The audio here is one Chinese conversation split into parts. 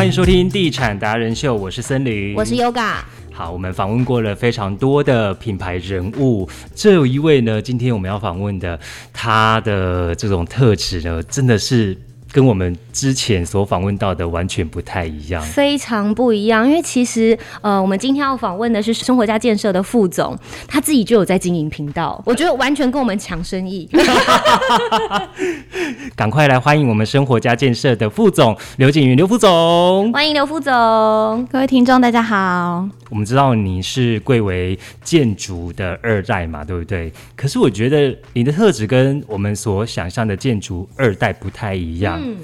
欢迎收听《地产达人秀》，我是森林，我是 Yoga。好，我们访问过了非常多的品牌人物，这有一位呢，今天我们要访问的，他的这种特质呢，真的是。跟我们之前所访问到的完全不太一样，非常不一样。因为其实，呃，我们今天要访问的是生活家建设的副总，他自己就有在经营频道，我觉得完全跟我们抢生意。赶快来欢迎我们生活家建设的副总刘景云刘副总，欢迎刘副总，各位听众大家好。我们知道你是贵为建筑的二代嘛，对不对？可是我觉得你的特质跟我们所想象的建筑二代不太一样。嗯，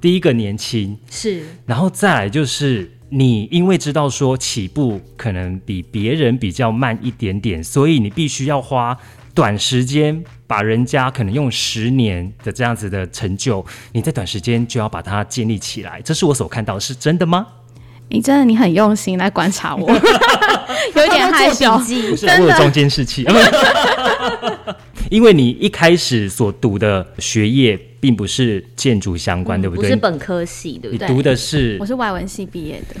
第一个年轻是，然后再来就是你因为知道说起步可能比别人比较慢一点点，所以你必须要花短时间把人家可能用十年的这样子的成就，你在短时间就要把它建立起来。这是我所看到，是真的吗？你真的你很用心来观察我，有点害羞，不是我有中间士气，因为你一开始所读的学业并不是建筑相关，对不对？不是本科系，对不对？你读的是，我是外文系毕业的。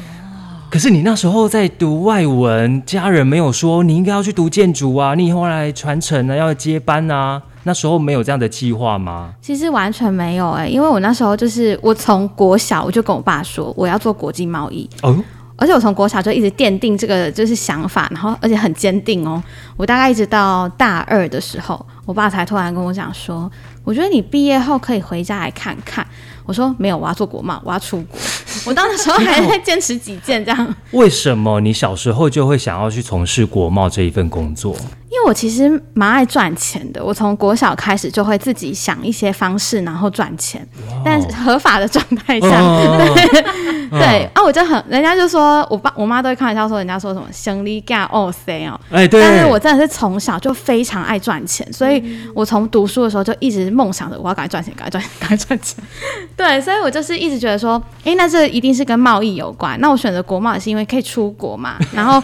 可是你那时候在读外文，家人没有说你应该要去读建筑啊，你以后来传承啊，要接班啊。那时候没有这样的计划吗？其实完全没有哎，因为我那时候就是我从国小我就跟我爸说我要做国际贸易哦，而且我从国小就一直奠定这个就是想法，然后而且很坚定哦。我大概一直到大二的时候，我爸才突然跟我讲说，我觉得你毕业后可以回家来看看。我说没有，我要做国贸，我要出国。我当时候还在坚持己见这样。为什么你小时候就会想要去从事国贸这一份工作？因为我其实蛮爱赚钱的，我从国小开始就会自己想一些方式，然后赚钱，但合法的状态下，对啊，我就很，人家就说我爸我妈都会开玩笑说，人家说什么生力干哦塞哦，哎对，但是我真的是从小就非常爱赚钱，所以我从读书的时候就一直梦想着我要赶快赚钱，赶快赚，赶快赚钱，对，所以我就是一直觉得说，哎，那这一定是跟贸易有关，那我选择国贸也是因为可以出国嘛，然后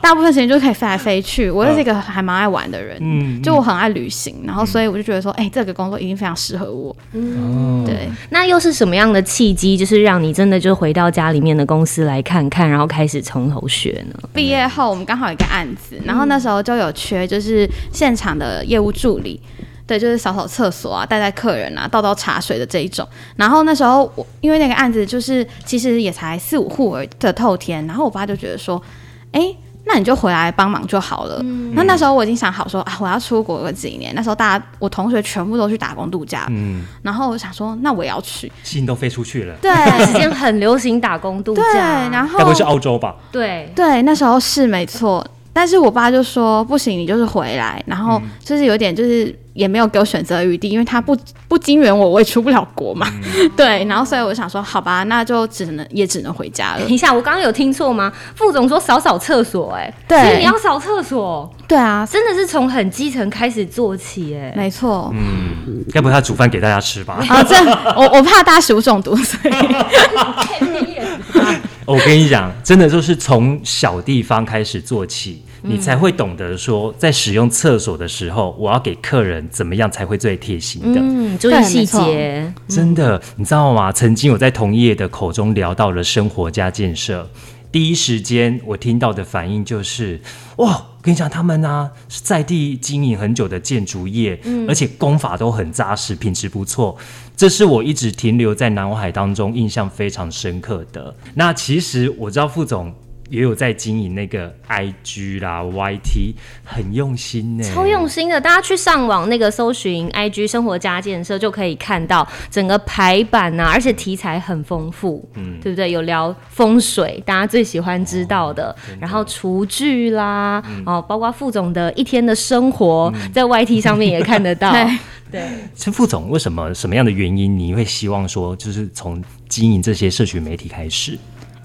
大部分时间就可以飞来飞去，我又是一个还蛮。蛮爱玩的人，嗯，就我很爱旅行，然后所以我就觉得说，哎，这个工作一定非常适合我。嗯，对。那又是什么样的契机，就是让你真的就回到家里面的公司来看看，然后开始从头学呢？毕业后我们刚好有一个案子，然后那时候就有缺，就是现场的业务助理，对，就是扫扫厕所啊，带带客人啊，倒倒茶水的这一种。然后那时候我因为那个案子就是其实也才四五户的透天，然后我爸就觉得说，哎。那你就回来帮忙就好了。那那时候我已经想好说啊，我要出国个几年。那时候大家我同学全部都去打工度假，嗯，然后我想说，那我也要去。心都飞出去了。对，时间很流行打工度假。对，然后该不会是澳洲吧？对对，那时候是没错。但是我爸就说不行，你就是回来，然后就是有点就是也没有给我选择余地，因为他不不金援我，我也出不了国嘛。对，然后所以我想说，好吧，那就只能也只能回家了。等一下，我刚刚有听错吗？副总说扫扫厕所，哎，对，你要扫厕所，对啊，真的是从很基层开始做起，哎，没错，嗯，该不会他煮饭给大家吃吧？啊，这我我怕大家食物中毒，所以。我跟你讲，真的就是从小地方开始做起，你才会懂得说，在使用厕所的时候，我要给客人怎么样才会最贴心的。嗯，注意细节。真的，你知道吗？曾经我在同业的口中聊到了生活加建设，第一时间我听到的反应就是：哇，我跟你讲，他们呢是在地经营很久的建筑业，而且工法都很扎实，品质不错。这是我一直停留在脑海当中印象非常深刻的。那其实我知道副总也有在经营那个 IG 啦、YT，很用心呢，超用心的。大家去上网那个搜寻 IG 生活家建设，就可以看到整个排版呐，而且题材很丰富，嗯，对不对？有聊风水，大家最喜欢知道的，然后厨具啦，哦，包括副总的一天的生活，在 YT 上面也看得到。对，陈副总，为什么什么样的原因你会希望说，就是从经营这些社群媒体开始？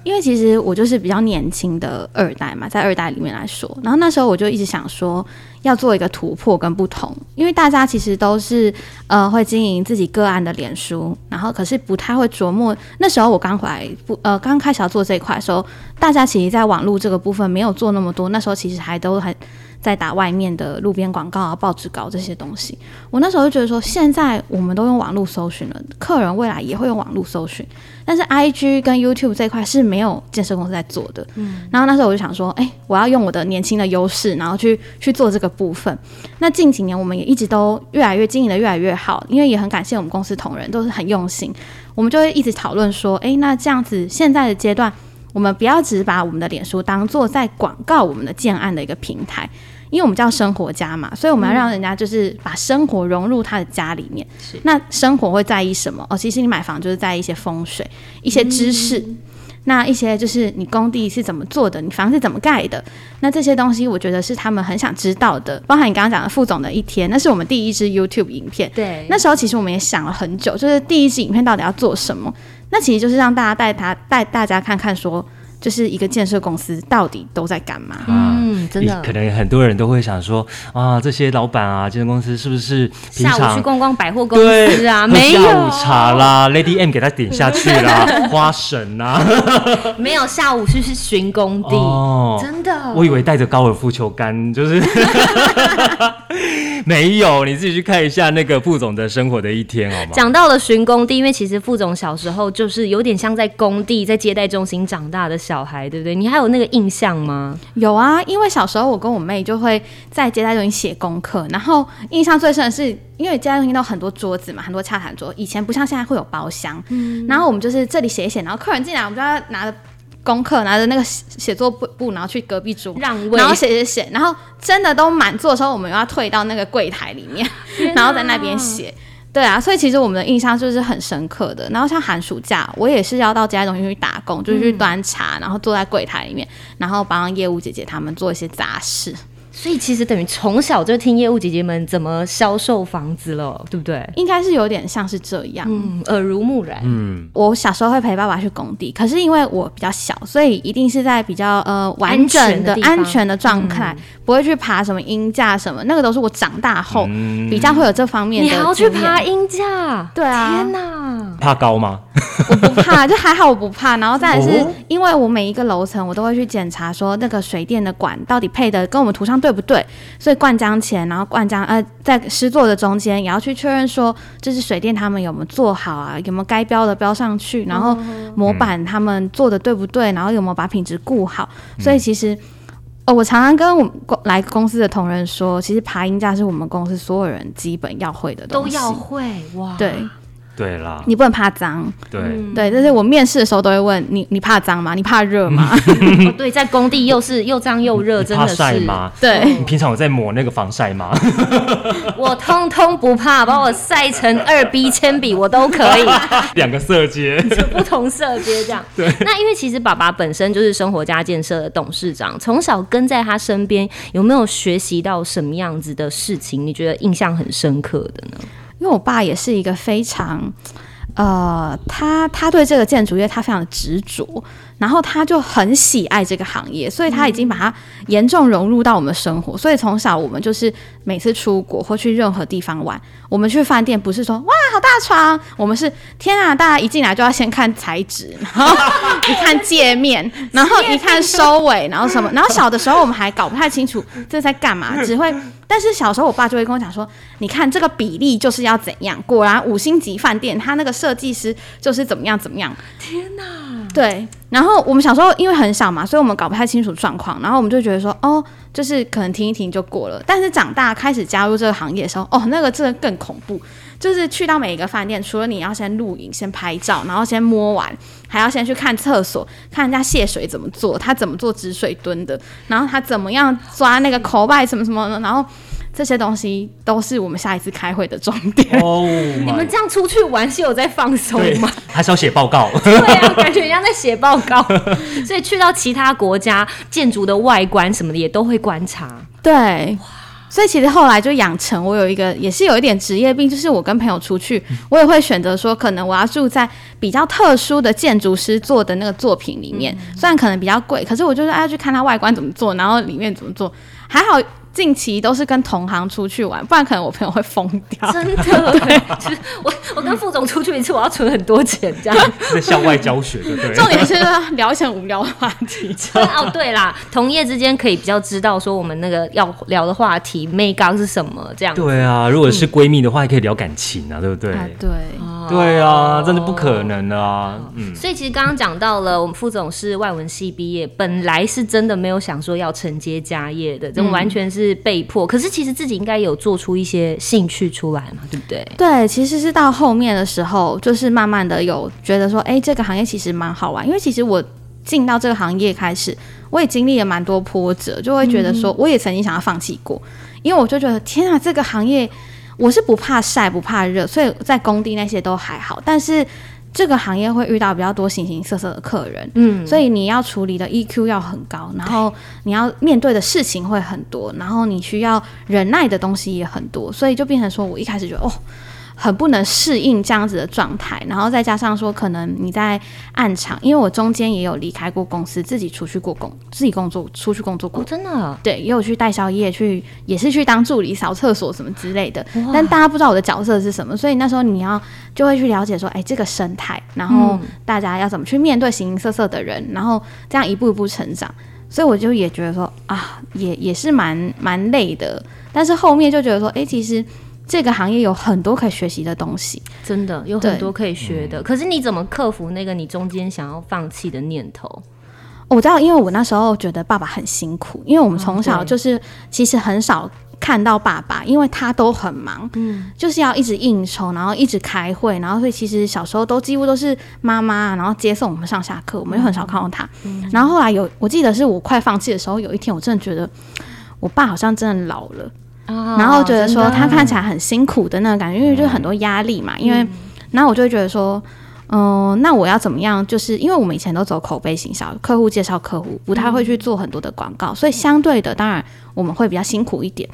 因为其实我就是比较年轻的二代嘛，在二代里面来说，然后那时候我就一直想说，要做一个突破跟不同。因为大家其实都是呃会经营自己个案的脸书，然后可是不太会琢磨。那时候我刚回来不呃刚开始要做这一块的时候，大家其实在网络这个部分没有做那么多。那时候其实还都很。在打外面的路边广告啊、报纸稿这些东西。我那时候就觉得说，现在我们都用网络搜寻了，客人未来也会用网络搜寻，但是 I G 跟 YouTube 这一块是没有建设公司在做的。嗯，然后那时候我就想说，哎、我要用我的年轻的优势，然后去去做这个部分。那近几年我们也一直都越来越经营的越来越好，因为也很感谢我们公司同仁都是很用心，我们就会一直讨论说，诶，那这样子现在的阶段，我们不要只把我们的脸书当做在广告我们的建案的一个平台。因为我们叫生活家嘛，所以我们要让人家就是把生活融入他的家里面。是那生活会在意什么？哦，其实你买房就是在意一些风水、一些知识。那一些就是你工地是怎么做的，你房子怎么盖的，那这些东西我觉得是他们很想知道的。包含你刚刚讲的副总的一天，那是我们第一支 YouTube 影片。对，那时候其实我们也想了很久，就是第一支影片到底要做什么？那其实就是让大家带他带大家看看说。就是一个建设公司到底都在干嘛？嗯，真的可能很多人都会想说啊，这些老板啊，建设公司是不是平下午常去逛逛百货公司啊？喝没有下午茶啦，Lady M 给他点下去啦，花神啊，没有下午去是巡工地，哦真的。我以为带着高尔夫球杆，就是 没有，你自己去看一下那个副总的生活的一天好吗？讲到了巡工地，因为其实副总小时候就是有点像在工地、在接待中心长大的小孩，对不对？你还有那个印象吗？有啊，因为小时候我跟我妹就会在接待中心写功课，然后印象最深的是，因为接待中心都有很多桌子嘛，很多洽谈桌，以前不像现在会有包厢，嗯然后我们就是这里写一写，然后客人进来，我们就要拿着功课，拿着那个写写作簿簿，然后去隔壁桌。让位然后写写写，然后真的都满座的时候，我们又要退到那个柜台里面，然后在那边写。对啊，所以其实我们的印象就是很深刻的。然后像寒暑假，我也是要到接待中心去打工，就是去端茶，然后坐在柜台里面，然后帮业务姐姐他们做一些杂事。所以其实等于从小就听业务姐姐们怎么销售房子了，对不对？应该是有点像是这样。嗯，耳濡目染。嗯，我小时候会陪爸爸去工地，可是因为我比较小，所以一定是在比较呃完整的安全的状态，不会去爬什么鹰架什么，那个都是我长大后嗯比较会有这方面的。你还要去爬？鹰架？对啊天哪！怕高吗？我不怕，就还好我不怕。然后再来是哦因为我每一个楼层我都会去检查说那个水电的管到底配的跟我们图上对不对，所以灌浆前，然后灌浆呃在施作的中间也要去确认说，就是水电他们有没有做好啊，有没有该标的标上去，然后模板他们做的对不对，然后有没有把品质顾好。所以其实。哦，我常常跟我们公来公司的同仁说，其实爬音架是我们公司所有人基本要会的东西，都要会哇！对对啦，你不能怕脏，对，对，这是我面试的时候都会问你，你怕脏吗？你怕热吗？哦对，在工地又是又脏又热，真的是。晒吗？对，你平常有在抹那个防晒吗？我通通不怕，把我晒成二 B 铅笔我都可以。两个色阶，不同色阶这样。对，那因为其实爸爸本身就是生活家建设的董事长，从小跟在他身边，有没有学习到什么样子的事情？你觉得印象很深刻的呢？因为我爸也是一个非常，呃，他他对这个建筑业他非常的执着，然后他就很喜爱这个行业，所以他已经把它严重融入到我们的生活。所以从小我们就是每次出国或去任何地方玩，我们去饭店不是说哇好大床，我们是天啊，大家一进来就要先看材质，然后一看界面，然后一看收尾，然后什么，然后小的时候我们还搞不太清楚这在干嘛，只会。但是小时候我爸就会跟我讲说，你看这个比例就是要怎样，果然五星级饭店他那个设计师就是怎么样怎么样。天哪！对，然后我们小时候因为很小嘛，所以我们搞不太清楚状况，然后我们就觉得说，哦，就是可能停一停就过了。但是长大开始加入这个行业的时候，哦，那个真的更恐怖。就是去到每一个饭店，除了你要先录影、先拍照，然后先摸完，还要先去看厕所，看人家泄水怎么做，他怎么做止水蹲的，然后他怎么样抓那个口拜什么什么的，然后这些东西都是我们下一次开会的重点。哦，你们这样出去玩是有在放松对吗？，还是要写报告。对啊，感觉像在写报告。所以去到其他国家，建筑的外观什么的也都会观察。对。所以其实后来就养成我有一个也是有一点职业病，就是我跟朋友出去，我也会选择说，可能我要住在比较特殊的建筑师做的那个作品里面，虽然可能比较贵，可是我就是要去看它外观怎么做，然后里面怎么做。还好近期都是跟同行出去玩，不然可能我朋友会疯掉。真的，对，就是我我跟副总出去一次，我要存很多钱这样。在校外教学，对不对？重点是聊一些无聊的话题。哦，对啦，同业之间可以比较知道说我们那个要聊的话题妹刚是什么这样。对啊，如果是闺蜜的话，也可以聊感情啊，对不对？对，对啊，真的不可能啊。嗯，所以其实刚刚讲到了，我们副总是外文系毕业，本来是真的没有想说要承接家业的，这完全是被迫。可是其实自己应该有做出一些兴趣出来嘛，对不对？对，其实是到后面的时候，就是慢慢的有觉得说，哎，这个行业其实蛮好玩。因为其实我进到这个行业开始，我也经历了蛮多波折，就会觉得说，我也曾经想要放弃过，因为我就觉得，天啊，这个行业我是不怕晒不怕热，所以在工地那些都还好，但是。这个行业会遇到比较多形形色色的客人，嗯，所以你要处理的 EQ 要很高，然后你要面对的事情会很多，然后你需要忍耐的东西也很多，所以就变成说我一开始觉得哦。很不能适应这样子的状态，然后再加上说，可能你在暗场，因为我中间也有离开过公司，自己出去过工，自己工作出去工作过，真的，对，也有去带宵夜，去也是去当助理、扫厕所什么之类的。但大家不知道我的角色是什么，所以那时候你要就会去了解说，哎，这个生态，然后大家要怎么去面对形形色色的人，然后这样一步一步成长。所以我就也觉得说，啊，也也是蛮蛮累的。但是后面就觉得说，哎，其实。这个行业有很多可以学习的东西，真的有很多可以学的。可是你怎么克服那个你中间想要放弃的念头？我知道，因为我那时候觉得爸爸很辛苦，因为我们从小就是其实很少看到爸爸，因为他都很忙，嗯，就是要一直应酬，然后一直开会，然后所以其实小时候都几乎都是妈妈，然后接送我们上下课，我们就很少看到他。然后后来有，我记得是我快放弃的时候，有一天我真的觉得我爸好像真的老了。然后觉得说他看起来很辛苦的那个感觉，因为就很多压力嘛。因为，然后我就会觉得说，嗯，那我要怎么样？就是因为我们以前都走口碑行销，客户介绍客户，不太会去做很多的广告，所以相对的，当然我们会比较辛苦一点。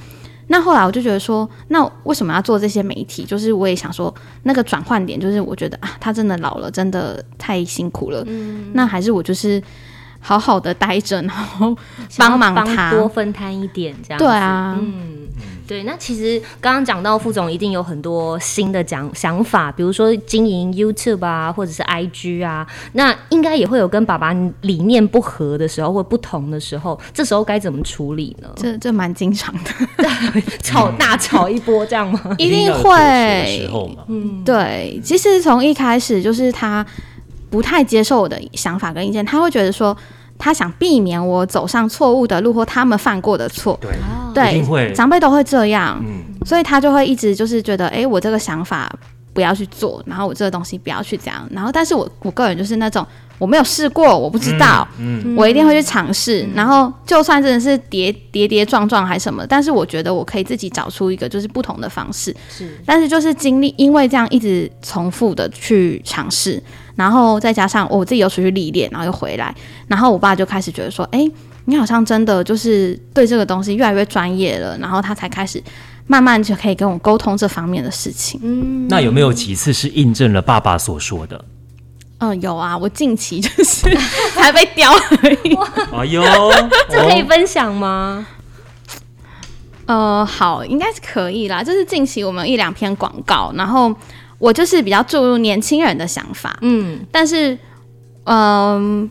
那后来我就觉得说，那为什么要做这些媒体？就是我也想说，那个转换点就是我觉得啊，他真的老了，真的太辛苦了。嗯，那还是我就是。好好的待着，然后帮忙他多分摊一点，这样对啊，嗯，对。那其实刚刚讲到副总一定有很多新的讲想法，比如说经营 YouTube 啊，或者是 IG 啊，那应该也会有跟爸爸理念不合的时候，或不同的时候，这时候该怎么处理呢？这这蛮经常的，吵大吵一波这样吗？一定会，嗯，对。其实从一开始就是他。不太接受我的想法跟意见，他会觉得说，他想避免我走上错误的路或他们犯过的错。对，对，长辈都会这样，嗯，所以他就会一直就是觉得，哎，我这个想法不要去做，然后我这个东西不要去这样，然后，但是我我个人就是那种。我没有试过，我不知道。嗯，我一定会去尝试。然后，就算真的是跌跌跌撞撞还是什么，但是我觉得我可以自己找出一个就是不同的方式。是，但是就是经历，因为这样一直重复的去尝试，然后再加上我自己又出去历练，然后又回来，然后我爸就开始觉得说：“哎，你好像真的就是对这个东西越来越专业了。”然后他才开始慢慢就可以跟我沟通这方面的事情。嗯，那有没有几次是印证了爸爸所说的？嗯，有啊，我近期就是还被雕而已。哎呦，这可以分享吗？呃，好，应该是可以啦。就是近期我们一两篇广告，然后我就是比较注入年轻人的想法，嗯，但是，嗯，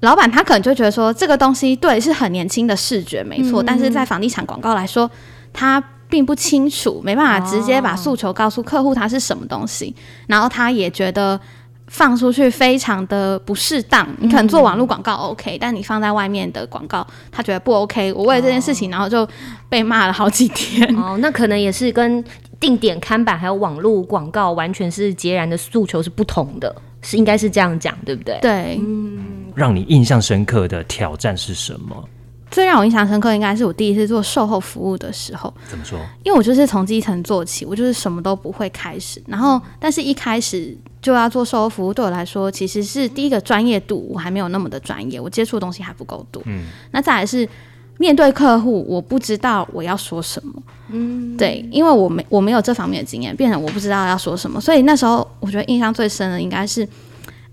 老板他可能就觉得说这个东西对是很年轻的视觉，没错，但是在房地产广告来说，他并不清楚，没办法直接把诉求告诉客户它是什么东西，然后他也觉得。放出去非常的不适当，你可能做网络广告 OK，但你放在外面的广告，他觉得不 OK。我为了这件事情，然后就被骂了好几天。哦，那可能也是跟定点看板还有网络广告完全是截然的诉求是不同的，是应该是这样讲，对不对？对。嗯。让你印象深刻的挑战是什么？最让我印象深刻，应该是我第一次做售后服务的时候。怎么说？因为我就是从基层做起，我就是什么都不会开始，然后但是一开始就要做售后服务，对我来说其实是第一个专业度我还没有那么的专业，我接触的东西还不够多。嗯。那再来是面对客户，我不知道我要说什么。嗯。对，因为我没我没有这方面的经验，变成我不知道要说什么，所以那时候我觉得印象最深的应该是，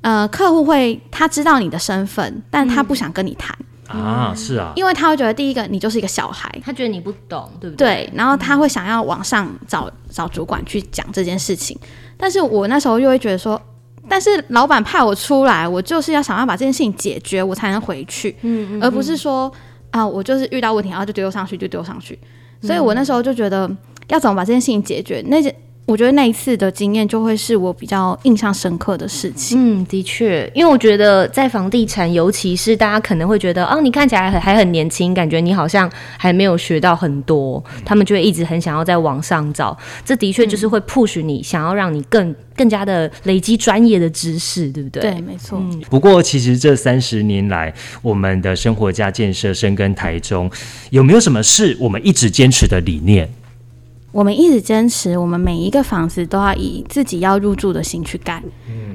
呃，客户会他知道你的身份，但他不想跟你谈。啊，是啊，因为他会觉得第一个你就是一个小孩，他觉得你不懂，对不对？对，然后他会想要往上找找主管去讲这件事情，但是我那时候又会觉得说，但是老板派我出来，我就是要想要把这件事情解决，我才能回去，嗯嗯而不是说啊，我就是遇到问题然后就丢上去就丢上去，所以我那时候就觉得要怎么把这件事情解决，那件我觉得那一次的经验就会是我比较印象深刻的事情。嗯，的确，因为我觉得在房地产，尤其是大家可能会觉得，哦，你看起来还还很年轻，感觉你好像还没有学到很多，他们就会一直很想要在往上找。这的确就是会 push 你，想要让你更更加的累积专业的知识，对不对？对，没错。不过，其实这三十年来，我们的生活家建设深耕台中，有没有什么是我们一直坚持的理念？我们一直坚持，我们每一个房子都要以自己要入住的心去盖。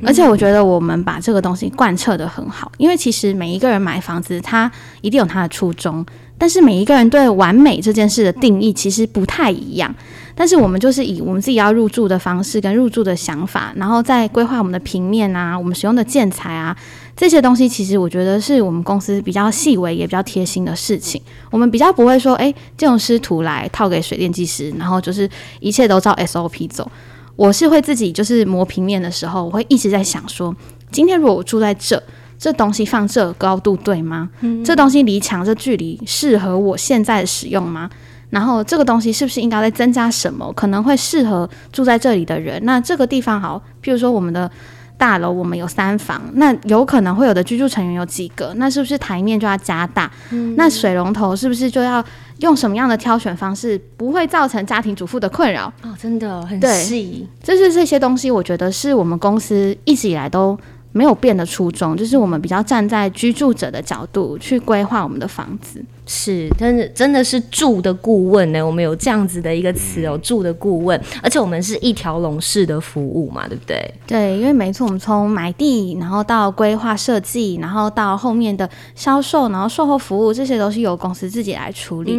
而且我觉得我们把这个东西贯彻的很好，因为其实每一个人买房子，他一定有他的初衷，但是每一个人对完美这件事的定义其实不太一样。但是我们就是以我们自己要入住的方式跟入住的想法，然后再规划我们的平面啊，我们使用的建材啊，这些东西其实我觉得是我们公司比较细微也比较贴心的事情。我们比较不会说，哎，建筑师图来套给水电技师，然后就是一切都照 SOP 走。我是会自己就是磨平面的时候，我会一直在想说，今天如果我住在这，这东西放这高度对吗？这东西离墙这距离适合我现在的使用吗？然后这个东西是不是应该再增加什么？可能会适合住在这里的人。那这个地方好，譬如说我们的大楼，我们有三房，那有可能会有的居住成员有几个？那是不是台面就要加大？嗯那水龙头是不是就要用什么样的挑选方式，不会造成家庭主妇的困扰？哦，真的很对细，就是这些东西，我觉得是我们公司一直以来都没有变的初衷，就是我们比较站在居住者的角度去规划我们的房子。是，真的真的是住的顾问呢。我们有这样子的一个词哦，住的顾问，而且我们是一条龙式的服务嘛，对不对？对，因为没错，我们从买地，然后到规划设计，然后到后面的销售，然后售后服务，这些都是由公司自己来处理。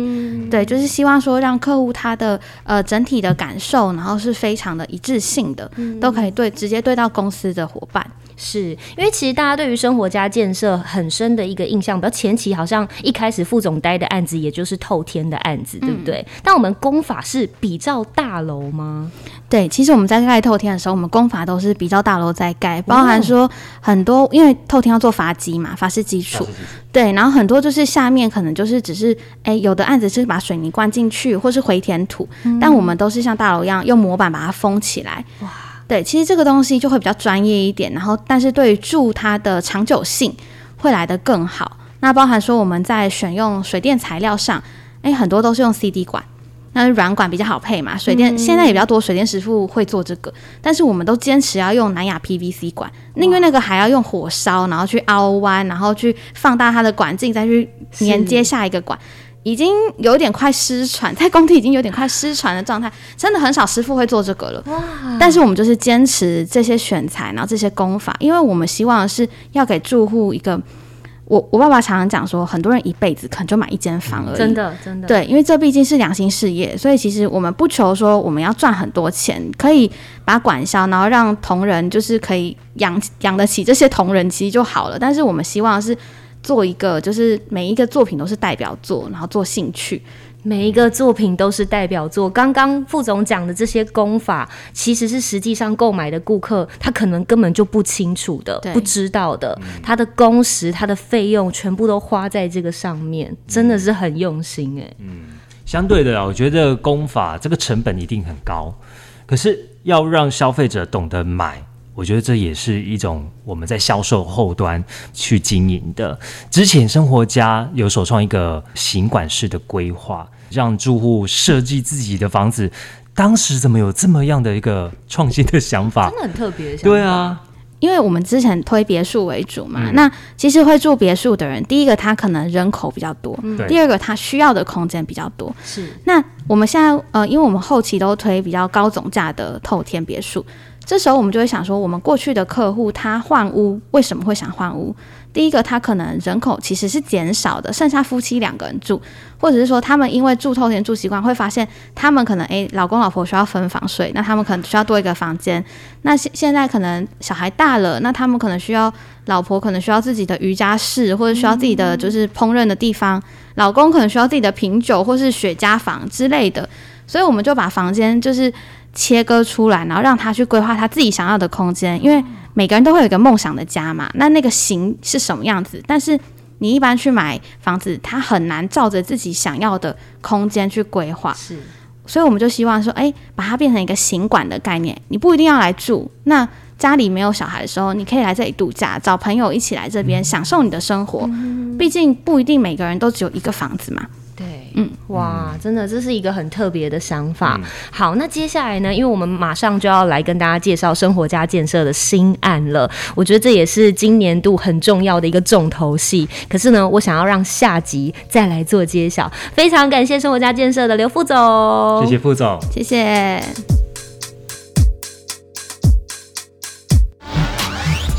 对，就是希望说让客户他的呃整体的感受，然后是非常的一致性的，都可以对直接对到公司的伙伴。是因为其实大家对于生活家建设很深的一个印象，比较前期好像一开始副总待的案子，也就是透天的案子，对不对？但我们工法是比照大楼吗？对，其实我们在盖透天的时候，我们工法都是比较大楼在盖，包含说很多，因为透天要做阀基嘛，法式基础，对，然后很多就是下面可能就是只是，哎，有的案子是把水泥灌进去，或是回填土，但我们都是像大楼一样用模板把它封起来。哇，对，其实这个东西就会比较专业一点，然后但是对于住它的长久性会来得更好。那包含说我们在选用水电材料上，哎，很多都是用 CD 管。那软管比较好配嘛，水电、现在也比较多，水电师傅会做这个，但是我们都坚持要用南亚 PVC 管，因为那个还要用火烧，然后去凹弯，然后去放大它的管径，再去连接下一个管，已经有点快失传，在工地已经有点快失传的状态，真的很少师傅会做这个了。但是我们就是坚持这些选材，然后这些工法，因为我们希望是要给住户一个。我我爸爸常常讲说，很多人一辈子可能就买一间房而已，真的真的，对，因为这毕竟是良心事业，所以其实我们不求说我们要赚很多钱，可以把管销，然后让同仁就是可以养养得起这些同仁，其实就好了。但是我们希望是做一个，就是每一个作品都是代表作，然后做兴趣。每一个作品都是代表作。刚刚副总讲的这些功法，其实是实际上购买的顾客他可能根本就不清楚的、对。不知道的，他的工时、他的费用全部都花在这个上面，真的是很用心哎、相对的啊，我觉得功法这个成本一定很高，可是要让消费者懂得买，我觉得这也是一种我们在销售后端去经营的。之前生活家有首创一个行管式的规划，让住户设计自己的房子。当时怎么有这么样的一个创新的想法真？的很特别的想法。对啊，因为我们之前推别墅为主嘛，嗯那其实会住别墅的人，第一个他可能人口比较多，嗯第二个他需要的空间比较多。是那我们现在呃，因为我们后期都推比较高总价的透天别墅，这时候我们就会想说，我们过去的客户他换屋为什么会想换屋？第一个，他可能人口其实是减少的，剩下夫妻两个人住，或者是说他们因为住透天住习惯，会发现他们可能诶，老公老婆需要分房睡，那他们可能需要多一个房间。那现现在可能小孩大了，那他们可能需要老婆可能需要自己的瑜伽室，或者需要自己的就是烹饪的地方，老公可能需要自己的品酒或是雪茄房之类的。所以我们就把房间就是切割出来，然后让他去规划他自己想要的空间，因为每个人都会有一个梦想的家嘛。那那个型是什么样子？但是你一般去买房子，他很难照着自己想要的空间去规划。是，所以我们就希望说，哎，把它变成一个行馆的概念。你不一定要来住，那家里没有小孩的时候，你可以来这里度假，找朋友一起来这边享受你的生活。毕竟不一定每个人都只有一个房子嘛。对，嗯，哇，真的，这是一个很特别的想法。好，那接下来呢？因为我们马上就要来跟大家介绍生活家建设的新案了，我觉得这也是今年度很重要的一个重头戏。可是呢，我想要让下集再来做揭晓。非常感谢生活家建设的刘副总，谢谢副总，谢谢。